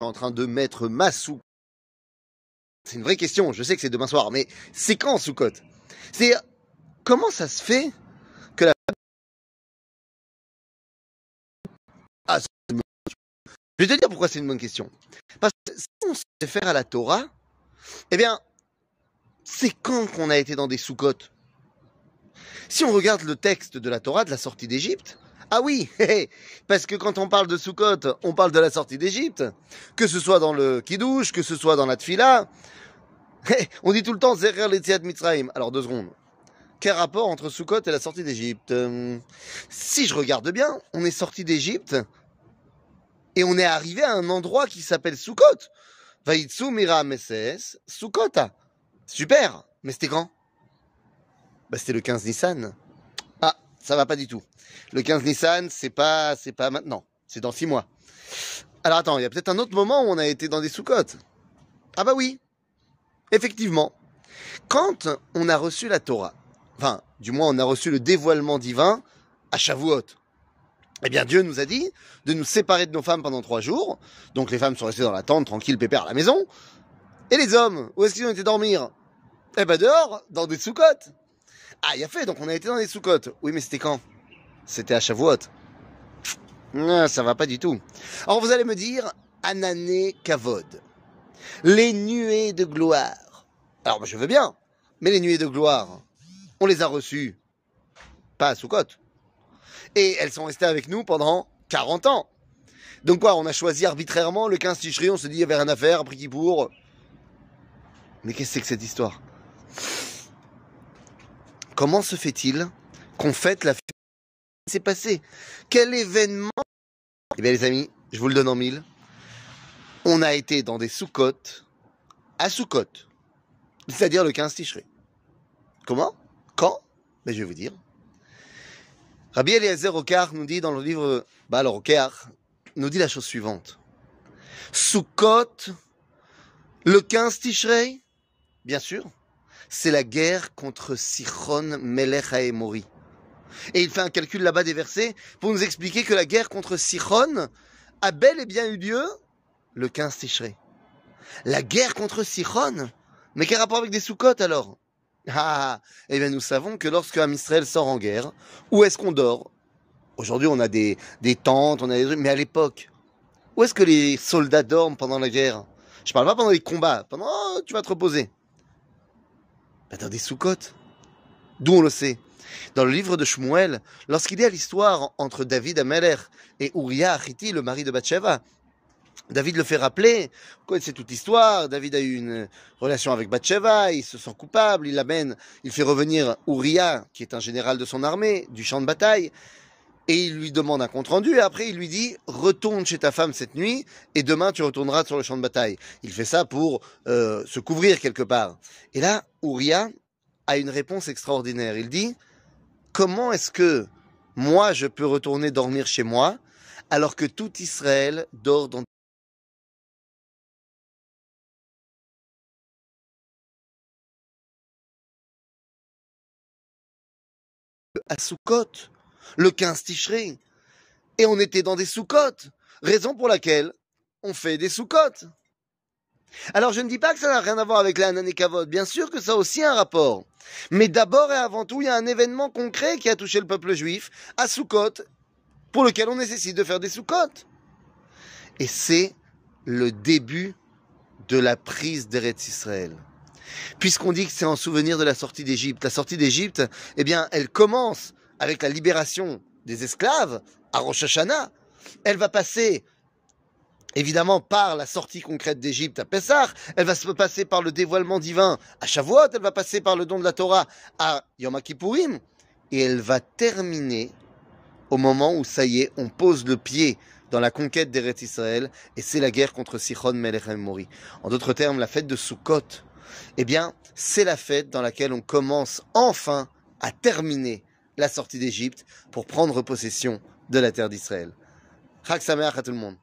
en train de mettre ma sou. C'est une vraie question, je sais que c'est demain soir, mais c'est quand Soukot C'est comment ça se fait que la ah, Je vais te dire pourquoi c'est une bonne question. Parce que si on se réfère à la Torah, eh bien, c'est quand qu'on a été dans des Soukotes Si on regarde le texte de la Torah de la sortie d'Égypte, ah oui, parce que quand on parle de Sukkot, on parle de la sortie d'Égypte, que ce soit dans le Kiddush, que ce soit dans la Tfila. On dit tout le temps Zerer Letziat Mitzrayim. Alors deux secondes. Quel rapport entre Sukkot et la sortie d'Égypte? Si je regarde bien, on est sorti d'Égypte et on est arrivé à un endroit qui s'appelle Sukkot. Vaitsu Mira Meses Sukkota. Super, mais c'était quand? Bah, C'était le 15 Nissan. Ça va pas du tout. Le 15 Nissan, c'est pas, c'est pas maintenant. C'est dans six mois. Alors attends, il y a peut-être un autre moment où on a été dans des sous-côtes. Ah bah oui. Effectivement. Quand on a reçu la Torah, enfin, du moins on a reçu le dévoilement divin à Shavuot, eh bien Dieu nous a dit de nous séparer de nos femmes pendant trois jours. Donc les femmes sont restées dans la tente, tranquilles, pépères à la maison. Et les hommes, où est-ce qu'ils ont été dormir? Eh ben dehors, dans des sous-côtes. Ah, il a fait, donc on a été dans des sous-côtes. Oui, mais c'était quand? C'était à Shavuot. Non, ça va pas du tout. Alors vous allez me dire, Anané Kavod. Les nuées de gloire. Alors je veux bien, mais les nuées de gloire, on les a reçues pas à Soukot. Et elles sont restées avec nous pendant 40 ans. Donc quoi, on a choisi arbitrairement le 15 Tichri, on se dit il y avait rien à faire, après qui. Mais qu'est-ce que c'est que cette histoire? Comment se fait-il qu'on fête la s'est passé Quel événement? Eh bien les amis, je vous le donne en mille. On a été dans des sous-côtes à sous-côtes, c'est-à-dire le 15 Ticherie. Comment? Quand? Ben, je vais vous dire. Rabbi Eliezer Okar nous dit dans le livre Baal Okar, nous dit la chose suivante. Soukot, le 15 Tishrei, bien sûr, c'est la guerre contre Sichon Melech Haemori. Et il fait un calcul là-bas des versets pour nous expliquer que la guerre contre Sichon a bel et bien eu lieu le 15 Tishrei. La guerre contre Sichon Mais quel rapport avec des sous-côtes alors? Ah, eh bien nous savons que lorsque Israël sort en guerre, où est-ce qu'on dort? Aujourd'hui on a des, des tentes, on a des mais à l'époque, où est-ce que les soldats dorment pendant la guerre? Je parle pas pendant les combats, pendant oh, tu vas te reposer. Ben, dans des sous-côtes. D'où on le sait. Dans le livre de Shmuel, lorsqu'il y a l'histoire entre David Ameler et Uriah Achiti, le mari de Bathsheba, David le fait rappeler, vous connaissez toute l'histoire, David a eu une relation avec Bathsheba, il se sent coupable, il l'amène, il fait revenir Uriah, qui est un général de son armée, du champ de bataille, et il lui demande un compte rendu, et après il lui dit, retourne chez ta femme cette nuit, et demain tu retourneras sur le champ de bataille. Il fait ça pour euh, se couvrir quelque part. Et là, Uriah a une réponse extraordinaire. Il dit, comment est-ce que moi je peux retourner dormir chez moi alors que tout Israël dort dans à Soukot, le 15 Tishrei. Et on était dans des Soukot, raison pour laquelle on fait des Soukot. Alors je ne dis pas que ça n'a rien à voir avec la Kavod, bien sûr que ça a aussi un rapport. Mais d'abord et avant tout, il y a un événement concret qui a touché le peuple juif à Sukkot, pour lequel on nécessite de faire des Sukkot. Et c'est le début de la prise d'Eretz Israël. Puisqu'on dit que c'est en souvenir de la sortie d'Égypte. La sortie d'Égypte, eh bien, elle commence avec la libération des esclaves à Rosh Hashanah. Elle va passer évidemment par la sortie concrète d'Égypte à Pessah, elle va se passer par le dévoilement divin à Shavuot, elle va passer par le don de la Torah à Yom Kippourim, et elle va terminer au moment où ça y est, on pose le pied dans la conquête d'Eretz Israël, et c'est la guerre contre Sichon Melech Mori. En d'autres termes, la fête de Sukkot, eh bien, c'est la fête dans laquelle on commence enfin à terminer la sortie d'Égypte pour prendre possession de la terre d'Israël. Chag à tout le monde.